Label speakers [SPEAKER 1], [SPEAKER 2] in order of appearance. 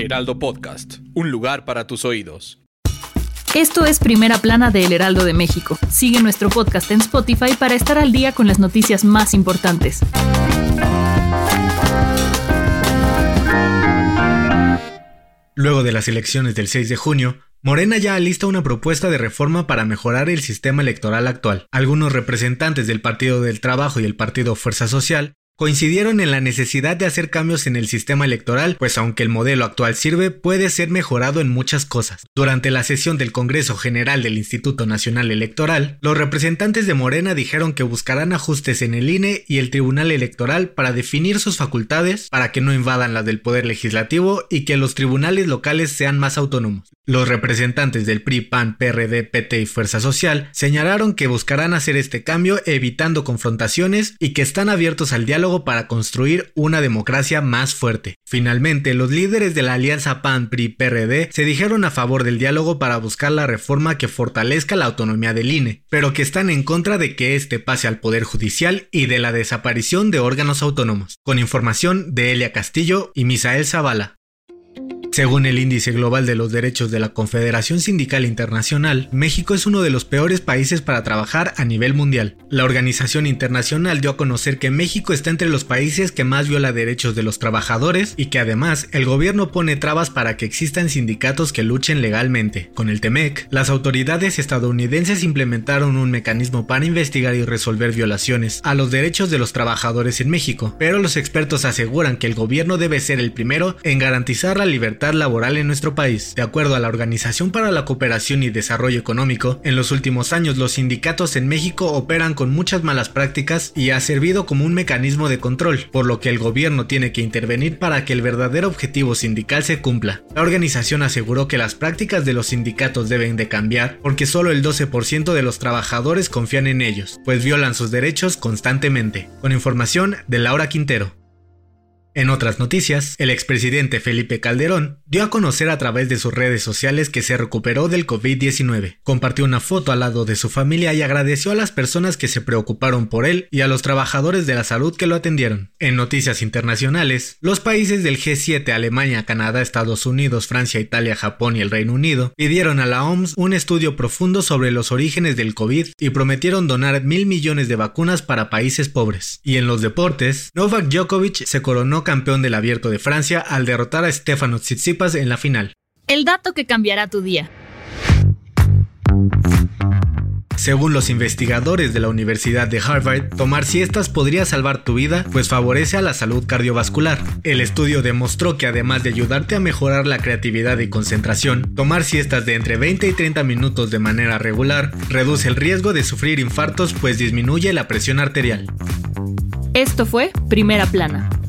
[SPEAKER 1] Heraldo Podcast, un lugar para tus oídos.
[SPEAKER 2] Esto es Primera Plana de El Heraldo de México. Sigue nuestro podcast en Spotify para estar al día con las noticias más importantes.
[SPEAKER 3] Luego de las elecciones del 6 de junio, Morena ya alista una propuesta de reforma para mejorar el sistema electoral actual. Algunos representantes del Partido del Trabajo y el Partido Fuerza Social coincidieron en la necesidad de hacer cambios en el sistema electoral, pues aunque el modelo actual sirve, puede ser mejorado en muchas cosas. Durante la sesión del Congreso General del Instituto Nacional Electoral, los representantes de Morena dijeron que buscarán ajustes en el INE y el Tribunal Electoral para definir sus facultades para que no invadan las del Poder Legislativo y que los tribunales locales sean más autónomos. Los representantes del PRI, PAN, PRD, PT y Fuerza Social señalaron que buscarán hacer este cambio evitando confrontaciones y que están abiertos al diálogo para construir una democracia más fuerte. Finalmente, los líderes de la alianza PAN-PRI-PRD se dijeron a favor del diálogo para buscar la reforma que fortalezca la autonomía del INE, pero que están en contra de que éste pase al Poder Judicial y de la desaparición de órganos autónomos. Con información de Elia Castillo y Misael Zavala. Según el Índice Global de los Derechos de la Confederación Sindical Internacional, México es uno de los peores países para trabajar a nivel mundial. La organización internacional dio a conocer que México está entre los países que más viola derechos de los trabajadores y que además el gobierno pone trabas para que existan sindicatos que luchen legalmente. Con el TEMEC, las autoridades estadounidenses implementaron un mecanismo para investigar y resolver violaciones a los derechos de los trabajadores en México, pero los expertos aseguran que el gobierno debe ser el primero en garantizar la libertad laboral en nuestro país. De acuerdo a la Organización para la Cooperación y Desarrollo Económico, en los últimos años los sindicatos en México operan con muchas malas prácticas y ha servido como un mecanismo de control, por lo que el gobierno tiene que intervenir para que el verdadero objetivo sindical se cumpla. La organización aseguró que las prácticas de los sindicatos deben de cambiar porque solo el 12% de los trabajadores confían en ellos, pues violan sus derechos constantemente. Con información de Laura Quintero. En otras noticias, el expresidente Felipe Calderón dio a conocer a través de sus redes sociales que se recuperó del COVID-19. Compartió una foto al lado de su familia y agradeció a las personas que se preocuparon por él y a los trabajadores de la salud que lo atendieron. En noticias internacionales, los países del G7, Alemania, Canadá, Estados Unidos, Francia, Italia, Japón y el Reino Unido, pidieron a la OMS un estudio profundo sobre los orígenes del COVID y prometieron donar mil millones de vacunas para países pobres. Y en los deportes, Novak Djokovic se coronó campeón del Abierto de Francia al derrotar a Stefano Tsitsipas en la final.
[SPEAKER 2] El dato que cambiará tu día.
[SPEAKER 3] Según los investigadores de la Universidad de Harvard, tomar siestas podría salvar tu vida, pues favorece a la salud cardiovascular. El estudio demostró que además de ayudarte a mejorar la creatividad y concentración, tomar siestas de entre 20 y 30 minutos de manera regular reduce el riesgo de sufrir infartos, pues disminuye la presión arterial.
[SPEAKER 2] Esto fue Primera Plana